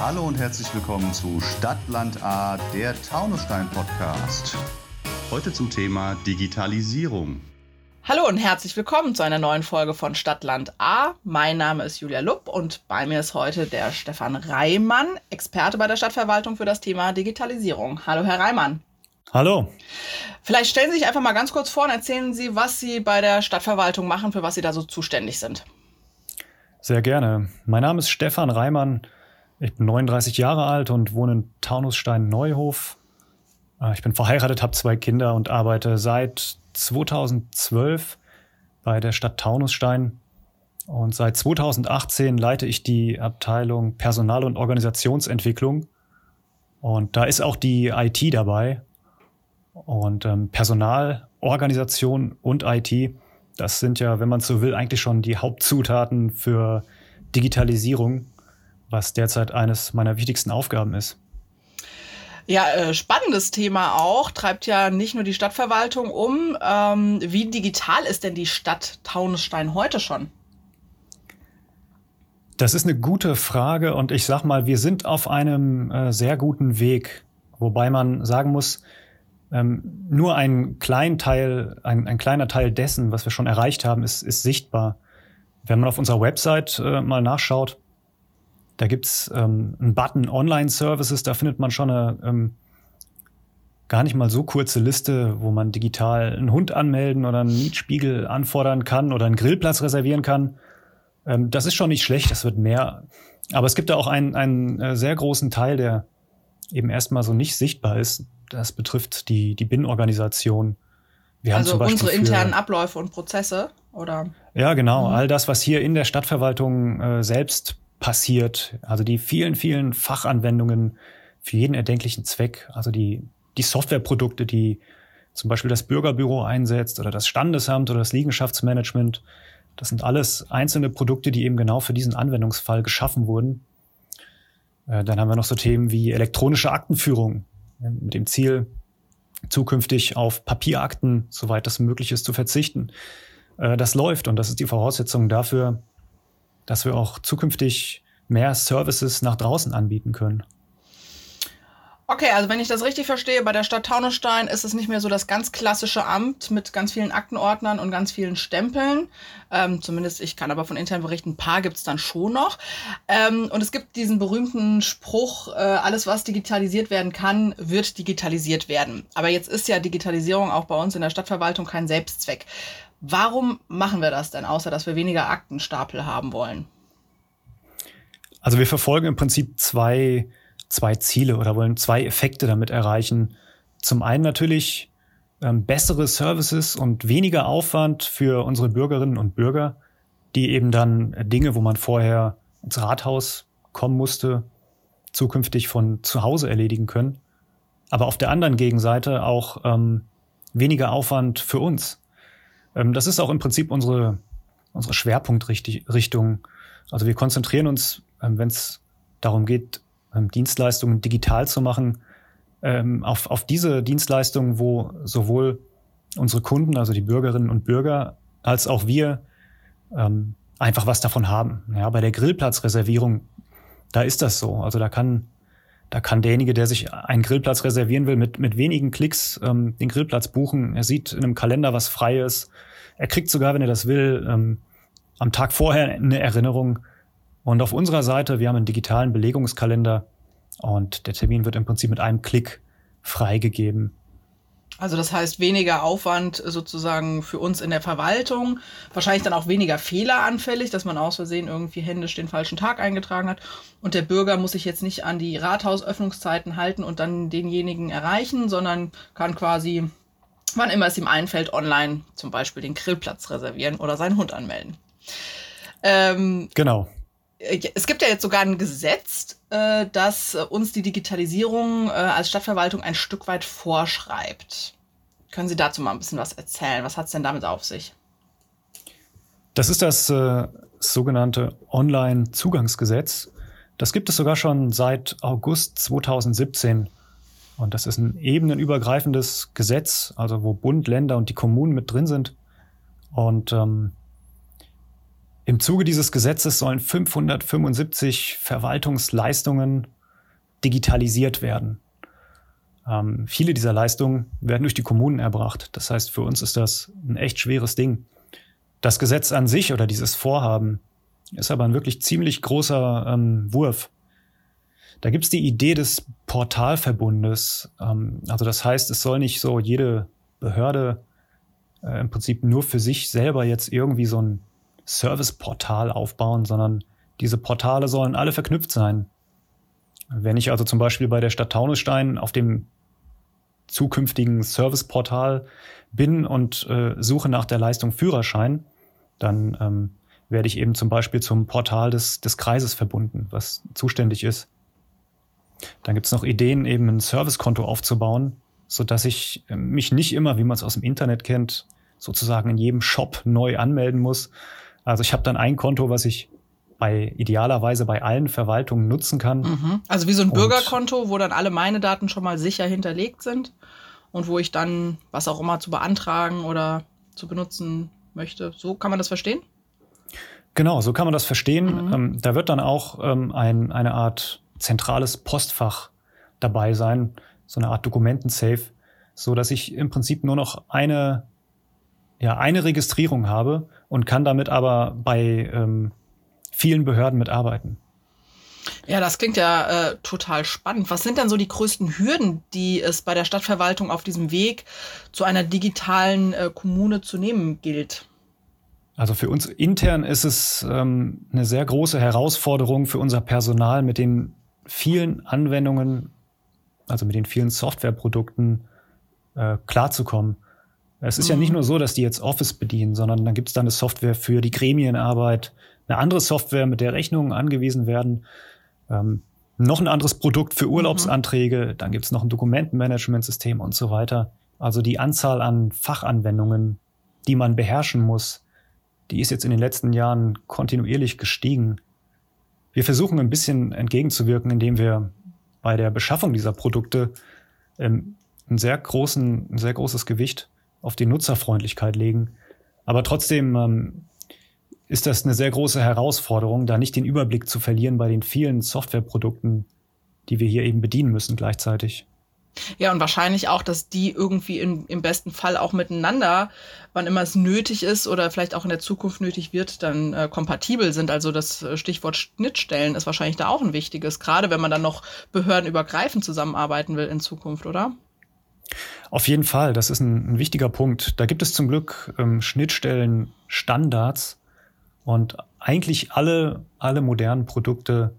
Hallo und herzlich willkommen zu Stadtland A, der Taunusstein Podcast. Heute zum Thema Digitalisierung. Hallo und herzlich willkommen zu einer neuen Folge von Stadtland A. Mein Name ist Julia Lupp und bei mir ist heute der Stefan Reimann, Experte bei der Stadtverwaltung für das Thema Digitalisierung. Hallo, Herr Reimann. Hallo. Vielleicht stellen Sie sich einfach mal ganz kurz vor und erzählen Sie, was Sie bei der Stadtverwaltung machen, für was Sie da so zuständig sind. Sehr gerne. Mein Name ist Stefan Reimann. Ich bin 39 Jahre alt und wohne in Taunusstein-Neuhof. Äh, ich bin verheiratet, habe zwei Kinder und arbeite seit 2012 bei der Stadt Taunusstein. Und seit 2018 leite ich die Abteilung Personal- und Organisationsentwicklung. Und da ist auch die IT dabei. Und ähm, Personal, Organisation und IT, das sind ja, wenn man so will, eigentlich schon die Hauptzutaten für Digitalisierung, was derzeit eines meiner wichtigsten Aufgaben ist. Ja, äh, spannendes Thema auch. Treibt ja nicht nur die Stadtverwaltung um. Ähm, wie digital ist denn die Stadt Taunusstein heute schon? Das ist eine gute Frage und ich sag mal, wir sind auf einem äh, sehr guten Weg. Wobei man sagen muss, ähm, nur ein klein Teil, ein, ein, kleiner Teil dessen, was wir schon erreicht haben, ist, ist sichtbar. Wenn man auf unserer Website äh, mal nachschaut, da gibt's ähm, einen Button Online-Services, da findet man schon eine ähm, gar nicht mal so kurze Liste, wo man digital einen Hund anmelden oder einen Mietspiegel anfordern kann oder einen Grillplatz reservieren kann. Ähm, das ist schon nicht schlecht, das wird mehr. Aber es gibt da auch einen, einen äh, sehr großen Teil, der eben erstmal so nicht sichtbar ist. Das betrifft die, die BIN-Organisation. Wir also haben zum unsere internen Abläufe und Prozesse, oder? Ja, genau. Mhm. All das, was hier in der Stadtverwaltung äh, selbst passiert. Also die vielen, vielen Fachanwendungen für jeden erdenklichen Zweck. Also die, die Softwareprodukte, die zum Beispiel das Bürgerbüro einsetzt oder das Standesamt oder das Liegenschaftsmanagement. Das sind alles einzelne Produkte, die eben genau für diesen Anwendungsfall geschaffen wurden. Äh, dann haben wir noch so Themen wie elektronische Aktenführung mit dem Ziel, zukünftig auf Papierakten, soweit das möglich ist, zu verzichten. Äh, das läuft und das ist die Voraussetzung dafür, dass wir auch zukünftig mehr Services nach draußen anbieten können. Okay, also wenn ich das richtig verstehe, bei der Stadt Taunusstein ist es nicht mehr so das ganz klassische Amt mit ganz vielen Aktenordnern und ganz vielen Stempeln. Ähm, zumindest ich kann aber von intern berichten, ein paar gibt es dann schon noch. Ähm, und es gibt diesen berühmten Spruch, äh, alles was digitalisiert werden kann, wird digitalisiert werden. Aber jetzt ist ja Digitalisierung auch bei uns in der Stadtverwaltung kein Selbstzweck. Warum machen wir das denn, außer dass wir weniger Aktenstapel haben wollen? Also wir verfolgen im Prinzip zwei zwei Ziele oder wollen zwei Effekte damit erreichen. Zum einen natürlich ähm, bessere Services und weniger Aufwand für unsere Bürgerinnen und Bürger, die eben dann Dinge, wo man vorher ins Rathaus kommen musste, zukünftig von zu Hause erledigen können. Aber auf der anderen Gegenseite auch ähm, weniger Aufwand für uns. Ähm, das ist auch im Prinzip unsere, unsere Schwerpunktrichtung. Also wir konzentrieren uns, ähm, wenn es darum geht, Dienstleistungen digital zu machen, ähm, auf, auf diese Dienstleistungen, wo sowohl unsere Kunden, also die Bürgerinnen und Bürger, als auch wir ähm, einfach was davon haben. Ja, bei der Grillplatzreservierung, da ist das so. Also da kann, da kann derjenige, der sich einen Grillplatz reservieren will, mit, mit wenigen Klicks ähm, den Grillplatz buchen. Er sieht in einem Kalender, was frei ist. Er kriegt sogar, wenn er das will, ähm, am Tag vorher eine Erinnerung. Und auf unserer Seite, wir haben einen digitalen Belegungskalender und der Termin wird im Prinzip mit einem Klick freigegeben. Also das heißt weniger Aufwand sozusagen für uns in der Verwaltung, wahrscheinlich dann auch weniger fehleranfällig, dass man aus Versehen irgendwie händisch den falschen Tag eingetragen hat und der Bürger muss sich jetzt nicht an die Rathausöffnungszeiten halten und dann denjenigen erreichen, sondern kann quasi, wann immer es ihm einfällt, online zum Beispiel den Grillplatz reservieren oder seinen Hund anmelden. Ähm, genau. Äh, es gibt ja jetzt sogar ein Gesetz, äh, das uns die Digitalisierung äh, als Stadtverwaltung ein Stück weit vorschreibt. Können Sie dazu mal ein bisschen was erzählen? Was hat es denn damit auf sich? Das ist das äh, sogenannte Online-Zugangsgesetz. Das gibt es sogar schon seit August 2017. Und das ist ein ebenenübergreifendes Gesetz, also wo Bund, Länder und die Kommunen mit drin sind. Und ähm, Im Zuge dieses Gesetzes sollen 575 Verwaltungsleistungen digitalisiert werden. Ähm, viele dieser Leistungen werden durch die Kommunen erbracht. Das heißt, für uns ist das ein echt schweres Ding. Das Gesetz an sich oder dieses Vorhaben ist aber ein wirklich ziemlich großer ähm, Wurf. Da gibt's die Idee des Portalverbundes. Ähm, also das heißt, es soll nicht so jede Behörde äh, im Prinzip nur für sich selber jetzt irgendwie so ein Serviceportal aufbauen, sondern diese Portale sollen alle verknüpft sein. Wenn ich also zum Beispiel bei der Stadt Taunusstein auf dem zukünftigen Serviceportal bin und äh, suche nach der Leistung Führerschein, dann ähm, werde ich eben zum Beispiel zum Portal des, des Kreises verbunden, was zuständig ist. Dann gibt es noch Ideen, eben ein Servicekonto aufzubauen, so dass ich äh, mich nicht immer, wie man es aus dem Internet kennt, sozusagen in jedem Shop neu anmelden muss. Also ich habe dann ein Konto, was ich bei idealerweise bei allen Verwaltungen nutzen kann. Mhm. Also wie so ein Bürgerkonto, wo dann alle meine Daten schon mal sicher hinterlegt sind und wo ich dann was auch immer zu beantragen oder zu benutzen möchte. So kann man das verstehen? Genau, so kann man das verstehen. Mhm. Ähm, da wird dann auch ähm, ein, eine Art zentrales Postfach dabei sein, so eine Art Dokumentensafe, so dass ich im Prinzip nur noch eine, ja, eine Registrierung habe und kann damit aber bei ähm, vielen Behörden mitarbeiten. Ja, das klingt ja äh, total spannend. Was sind denn so die größten Hürden, die es bei der Stadtverwaltung auf diesem Weg zu einer digitalen äh, Kommune zu nehmen gilt? Also für uns intern ist es ähm, eine sehr große Herausforderung für unser Personal mit den vielen Anwendungen, also mit den vielen Softwareprodukten äh, klarzukommen. Es ist mhm. ja nicht nur so, dass die jetzt Office bedienen, sondern dann gibt es dann eine Software für die Gremienarbeit, eine andere Software, mit der Rechnungen angewiesen werden, ähm, noch ein anderes Produkt für Urlaubsanträge, dann gibt es noch ein Dokumentenmanagementsystem und so weiter. Also die Anzahl an Fachanwendungen, die man beherrschen muss, die ist jetzt in den letzten Jahren kontinuierlich gestiegen. Wir versuchen ein bisschen entgegenzuwirken, indem wir bei der Beschaffung dieser Produkte ähm, einen sehr großen, ein sehr großes Gewicht auf die Nutzerfreundlichkeit legen. Aber trotzdem ähm, ist das eine sehr große Herausforderung, da nicht den Überblick zu verlieren bei den vielen Softwareprodukten, die wir hier eben bedienen müssen gleichzeitig. Ja, und wahrscheinlich auch, dass die irgendwie in, im besten Fall auch miteinander, wann immer es nötig ist oder vielleicht auch in der Zukunft nötig wird, dann äh, kompatibel sind. Also das äh, Stichwort Schnittstellen ist wahrscheinlich da auch ein wichtiges, gerade wenn man dann noch behördenübergreifend zusammenarbeiten will in Zukunft, oder? Auf jeden Fall, das ist ein, ein wichtiger Punkt. Da gibt es zum Glück ähm, Schnittstellen, Standards, und eigentlich alle, alle modernen Produkte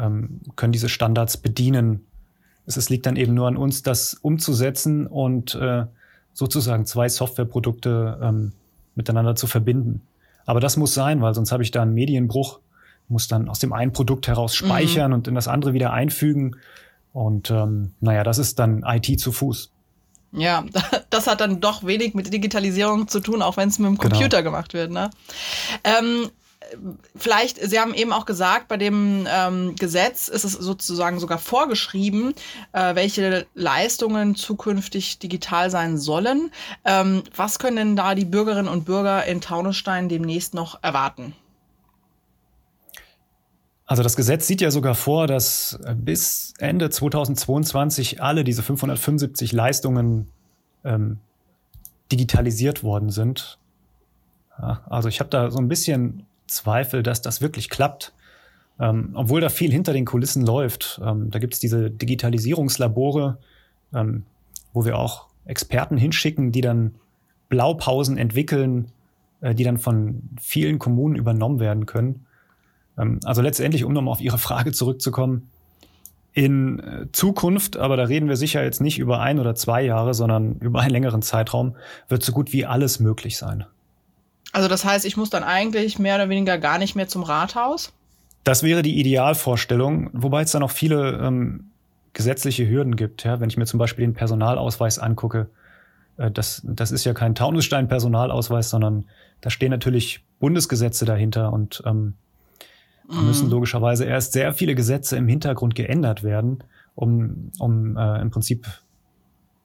ähm, können diese Standards bedienen. Es, es liegt dann eben nur an uns, das umzusetzen und äh, sozusagen zwei Softwareprodukte ähm, miteinander zu verbinden. Aber das muss sein, weil sonst habe ich da einen Medienbruch, muss dann aus dem einen Produkt heraus speichern mhm. und in das andere wieder einfügen. Und ähm, naja, das ist dann IT zu Fuß. Ja, das hat dann doch wenig mit Digitalisierung zu tun, auch wenn es mit dem genau. Computer genau. gemacht wird. Ne? Ähm, vielleicht, Sie haben eben auch gesagt, bei dem ähm, Gesetz ist es sozusagen sogar vorgeschrieben, äh, welche Leistungen zukünftig digital sein sollen. Ähm, was können denn da die Bürgerinnen und Bürger in Taunusstein demnächst noch erwarten? Also das Gesetz sieht ja sogar vor, dass äh, bis Ende 2022 alle diese 575 Leistungen ähm, digitalisiert worden sind. Ja, also ich habe da so ein bisschen Zweifel, dass das wirklich klappt. Ähm, obwohl da viel hinter den Kulissen läuft. Ähm, da gibt es diese Digitalisierungslabore, ähm, wo wir auch Experten hinschicken, die dann Blaupausen entwickeln, äh, die dann von vielen Kommunen übernommen werden können. Ähm, also letztendlich, um nochmal auf Ihre Frage zurückzukommen, in äh, Zukunft, aber da reden wir sicher jetzt nicht über ein oder zwei Jahre, sondern über einen längeren Zeitraum, wird so gut wie alles möglich sein. Also das heißt, ich muss dann eigentlich mehr oder weniger gar nicht mehr zum Rathaus? Das wäre die Idealvorstellung, wobei es da noch viele ähm, gesetzliche Hürden gibt. Ja? Wenn ich mir zum Beispiel den Personalausweis angucke, äh, das, das ist ja kein Taunusstein-Personalausweis, sondern da stehen natürlich Bundesgesetze dahinter und ähm, da müssen mhm. logischerweise erst sehr viele Gesetze im Hintergrund geändert werden, um, um äh, im Prinzip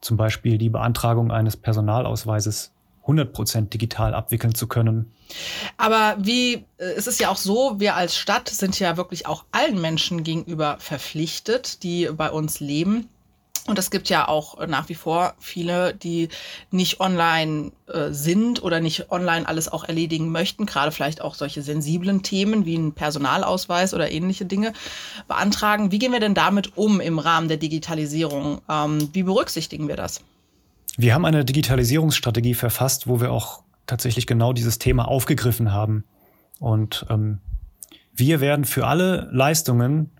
zum Beispiel die Beantragung eines Personalausweises 100% digital abwickeln zu können. Aber wie, äh, es ist ja auch so, wir als Stadt sind ja wirklich auch allen Menschen gegenüber verpflichtet, die bei uns leben. Und es gibt ja auch nach wie vor viele, die nicht online äh, sind oder nicht online alles auch erledigen möchten, gerade vielleicht auch solche sensiblen Themen wie ein Personalausweis oder ähnliche Dinge beantragen. Wie gehen wir denn damit um im Rahmen der Digitalisierung? Ähm, wie berücksichtigen wir das? Wir haben eine Digitalisierungsstrategie verfasst, wo wir auch tatsächlich genau dieses Thema aufgegriffen haben. Und ähm, wir werden für alle Leistungen,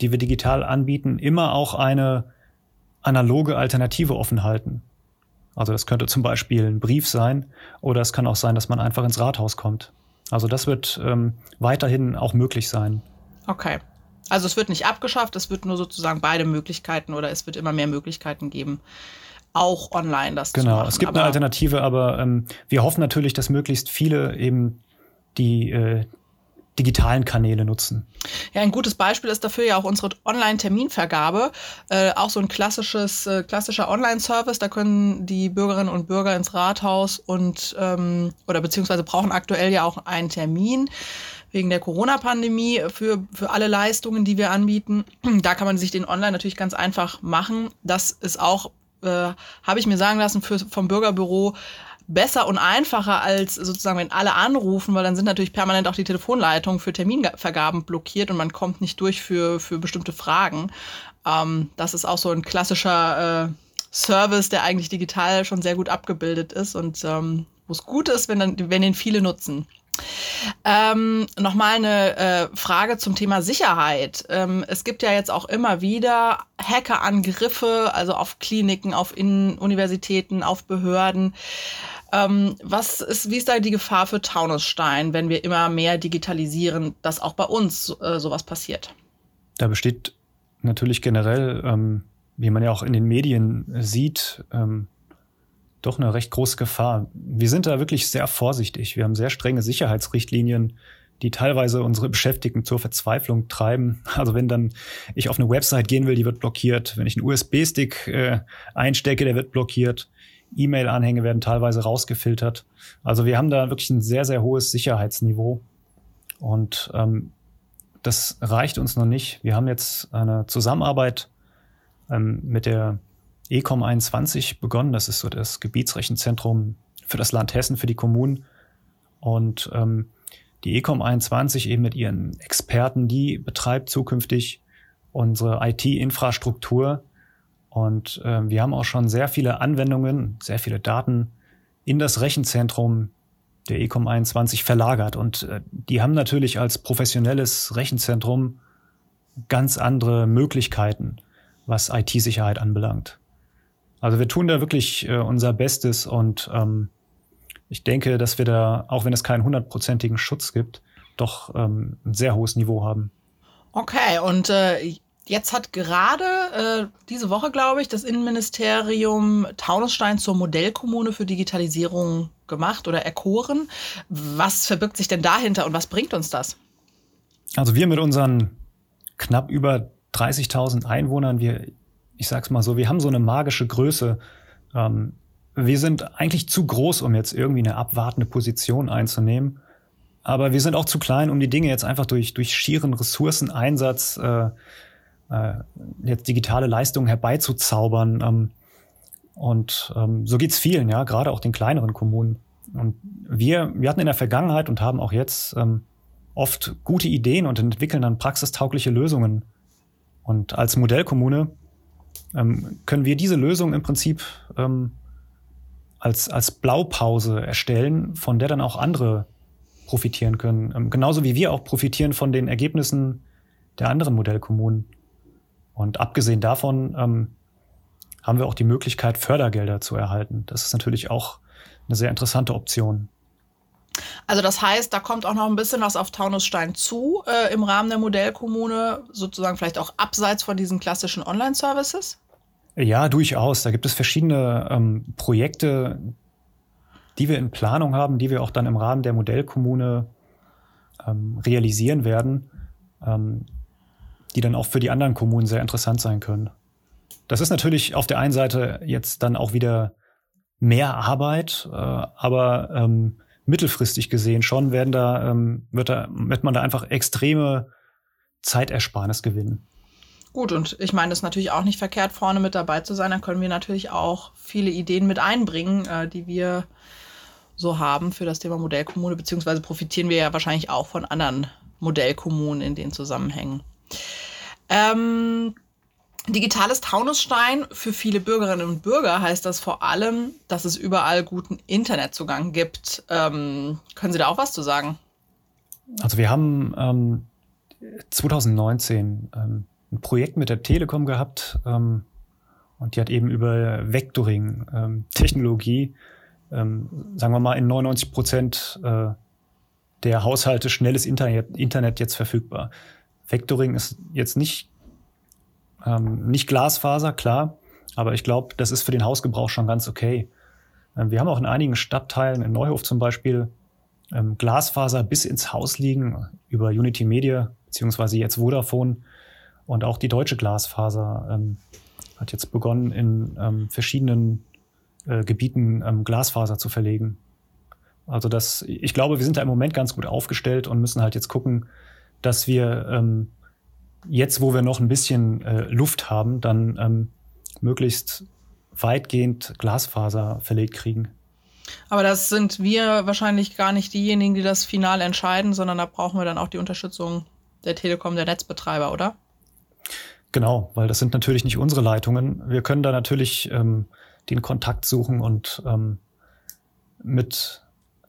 die wir digital anbieten, immer auch eine analoge Alternative offen halten. Also das könnte zum Beispiel ein Brief sein oder es kann auch sein, dass man einfach ins Rathaus kommt. Also das wird ähm, weiterhin auch möglich sein. Okay. Also es wird nicht abgeschafft, es wird nur sozusagen beide Möglichkeiten oder es wird immer mehr Möglichkeiten geben, auch online das genau, zu machen. Genau, es gibt aber eine Alternative, aber ähm, wir hoffen natürlich, dass möglichst viele eben die äh, digitalen Kanäle nutzen. Ja, ein gutes Beispiel ist dafür ja auch unsere Online-Terminvergabe. Äh, auch so ein klassisches, äh, klassischer Online-Service. Da können die Bürgerinnen und Bürger ins Rathaus und ähm, oder beziehungsweise brauchen aktuell ja auch einen Termin wegen der Corona-Pandemie für, für alle Leistungen, die wir anbieten. Da kann man sich den online natürlich ganz einfach machen. Das ist auch äh, habe ich mir sagen lassen, für, vom Bürgerbüro besser und einfacher als sozusagen, wenn alle anrufen, weil dann sind natürlich permanent auch die Telefonleitungen für Terminvergaben blockiert und man kommt nicht durch für, für bestimmte Fragen. Ähm, das ist auch so ein klassischer äh, Service, der eigentlich digital schon sehr gut abgebildet ist und ähm, wo es gut ist, wenn, dann, wenn den viele nutzen. Ähm, Nochmal eine äh, Frage zum Thema Sicherheit. Ähm, es gibt ja jetzt auch immer wieder Hackerangriffe, also auf Kliniken, auf in Universitäten, auf Behörden. Ähm, was ist, wie ist da die Gefahr für Taunusstein, wenn wir immer mehr digitalisieren, dass auch bei uns äh, sowas passiert? Da besteht natürlich generell, ähm, wie man ja auch in den Medien sieht, ähm, doch eine recht große Gefahr. Wir sind da wirklich sehr vorsichtig. Wir haben sehr strenge Sicherheitsrichtlinien, die teilweise unsere Beschäftigten zur Verzweiflung treiben. Also wenn dann ich auf eine Website gehen will, die wird blockiert. Wenn ich einen USB-Stick äh, einstecke, der wird blockiert. E-Mail-Anhänge werden teilweise rausgefiltert. Also wir haben da wirklich ein sehr, sehr hohes Sicherheitsniveau. Und ähm, das reicht uns noch nicht. Wir haben jetzt eine Zusammenarbeit ähm, mit der ECOM 21 begonnen. Das ist so das Gebietsrechenzentrum für das Land Hessen, für die Kommunen. Und ähm, die ECOM 21 eben mit ihren Experten, die betreibt zukünftig unsere IT-Infrastruktur. Und äh, wir haben auch schon sehr viele Anwendungen, sehr viele Daten in das Rechenzentrum der ECOM 21 verlagert. Und äh, die haben natürlich als professionelles Rechenzentrum ganz andere Möglichkeiten, was IT-Sicherheit anbelangt. Also wir tun da wirklich äh, unser Bestes und ähm, ich denke, dass wir da, auch wenn es keinen hundertprozentigen Schutz gibt, doch ähm, ein sehr hohes Niveau haben. Okay, und äh, jetzt hat gerade äh, diese Woche, glaube ich, das Innenministerium Taunusstein zur Modellkommune für Digitalisierung gemacht oder erkoren. Was verbirgt sich denn dahinter und was bringt uns das? Also wir mit unseren knapp über 30.000 Einwohnern, wir ich sag's mal so, wir haben so eine magische Größe. Ähm, wir sind eigentlich zu groß, um jetzt irgendwie eine abwartende Position einzunehmen. Aber wir sind auch zu klein, um die Dinge jetzt einfach durch, durch schieren Ressourceneinsatz äh, äh, jetzt digitale Leistungen herbeizuzaubern. Ähm, und ähm, so geht's vielen, ja, gerade auch den kleineren Kommunen. Und wir, wir hatten in der Vergangenheit und haben auch jetzt ähm, oft gute Ideen und entwickeln dann praxistaugliche Lösungen. Und als Modellkommune ähm, können wir diese Lösung im Prinzip ähm, als, als Blaupause erstellen, von der dann auch andere profitieren können. Ähm, genauso wie wir auch profitieren von den Ergebnissen der anderen Modellkommunen. Und abgesehen davon ähm, haben wir auch die Möglichkeit, Fördergelder zu erhalten. Das ist natürlich auch eine sehr interessante Option. Also das heißt, da kommt auch noch ein bisschen was auf Taunusstein zu äh, im Rahmen der Modellkommune, sozusagen vielleicht auch abseits von diesen klassischen Online-Services? Ja, durchaus. Da gibt es verschiedene ähm, Projekte, die wir in Planung haben, die wir auch dann im Rahmen der Modellkommune ähm, realisieren werden, ähm, die dann auch für die anderen Kommunen sehr interessant sein können. Das ist natürlich auf der einen Seite jetzt dann auch wieder mehr Arbeit, äh, aber ähm, mittelfristig gesehen schon werden da, ähm, wird, da, wird man da einfach extreme Zeitersparnis gewinnen. Gut, und ich meine, es ist natürlich auch nicht verkehrt, vorne mit dabei zu sein. Dann können wir natürlich auch viele Ideen mit einbringen, äh, die wir so haben für das Thema Modellkommune, beziehungsweise profitieren wir ja wahrscheinlich auch von anderen Modellkommunen in den Zusammenhängen. Ähm, digitales Taunusstein für viele Bürgerinnen und Bürger heißt das vor allem, dass es überall guten Internetzugang gibt. Ähm, können Sie da auch was zu sagen? Also wir haben ähm, 2019 ähm, ein Projekt mit der Telekom gehabt ähm, und die hat eben über Vectoring-Technologie, ähm, ähm, sagen wir mal, in 99 Prozent äh, der Haushalte schnelles Internet, Internet jetzt verfügbar. Vectoring ist jetzt nicht, ähm, nicht Glasfaser, klar, aber ich glaube, das ist für den Hausgebrauch schon ganz okay. Ähm, wir haben auch in einigen Stadtteilen, in Neuhof zum Beispiel, ähm, Glasfaser bis ins Haus liegen über Unity Media, beziehungsweise jetzt Vodafone und auch die deutsche Glasfaser ähm, hat jetzt begonnen, in ähm, verschiedenen äh, Gebieten ähm, Glasfaser zu verlegen. Also das, ich glaube, wir sind da im Moment ganz gut aufgestellt und müssen halt jetzt gucken, dass wir ähm, jetzt, wo wir noch ein bisschen äh, Luft haben, dann ähm, möglichst weitgehend Glasfaser verlegt kriegen. Aber das sind wir wahrscheinlich gar nicht diejenigen, die das final entscheiden, sondern da brauchen wir dann auch die Unterstützung der Telekom, der Netzbetreiber, oder? Genau, weil das sind natürlich nicht unsere Leitungen. Wir können da natürlich ähm, den Kontakt suchen und ähm, mit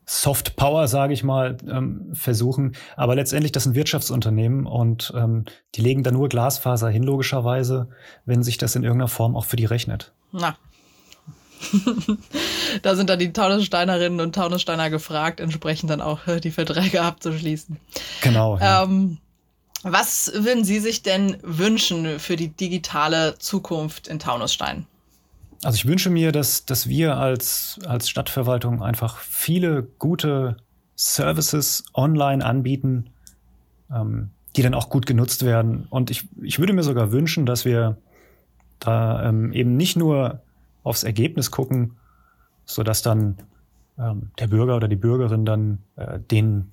Soft Power, sage ich mal, ähm, versuchen. Aber letztendlich, das sind Wirtschaftsunternehmen und ähm, die legen da nur Glasfaser hin, logischerweise, wenn sich das in irgendeiner Form auch für die rechnet. Na. da sind dann die Taunussteinerinnen und Taunussteiner gefragt, entsprechend dann auch äh, die Verträge abzuschließen. Genau. Ja. Ähm, was würden Sie sich denn wünschen für die digitale Zukunft in Taunusstein? Also ich wünsche mir, dass, dass wir als, als Stadtverwaltung einfach viele gute Services online anbieten, ähm, die dann auch gut genutzt werden. Und ich, ich würde mir sogar wünschen, dass wir da ähm, eben nicht nur aufs Ergebnis gucken, so dass dann ähm, der Bürger oder die Bürgerin dann äh, den,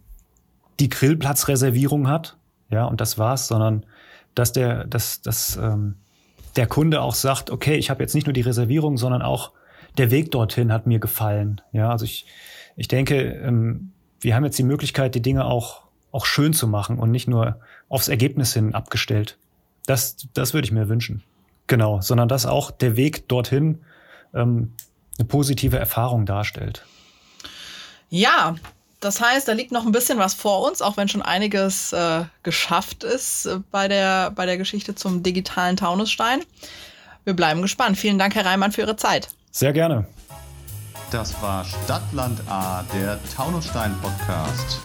die Grillplatzreservierung hat, ja, und das war's, sondern dass der, dass, dass ähm, der Kunde auch sagt, okay, ich habe jetzt nicht nur die Reservierung, sondern auch der Weg dorthin hat mir gefallen. Ja, also ich, ich denke, ähm, wir haben jetzt die Möglichkeit, die Dinge auch, auch schön zu machen und nicht nur aufs Ergebnis hin abgestellt. Das, das würde ich mir wünschen. Genau, sondern dass auch der Weg dorthin ähm, eine positive Erfahrung darstellt. Ja, das heißt, da liegt noch ein bisschen was vor uns, auch wenn schon einiges äh, geschafft ist äh, bei, der, bei der Geschichte zum digitalen Taunusstein. Wir bleiben gespannt. Vielen Dank, Herr Reimann, für Ihre Zeit. Sehr gerne. Das war Stadtland A, der Taunusstein-Podcast.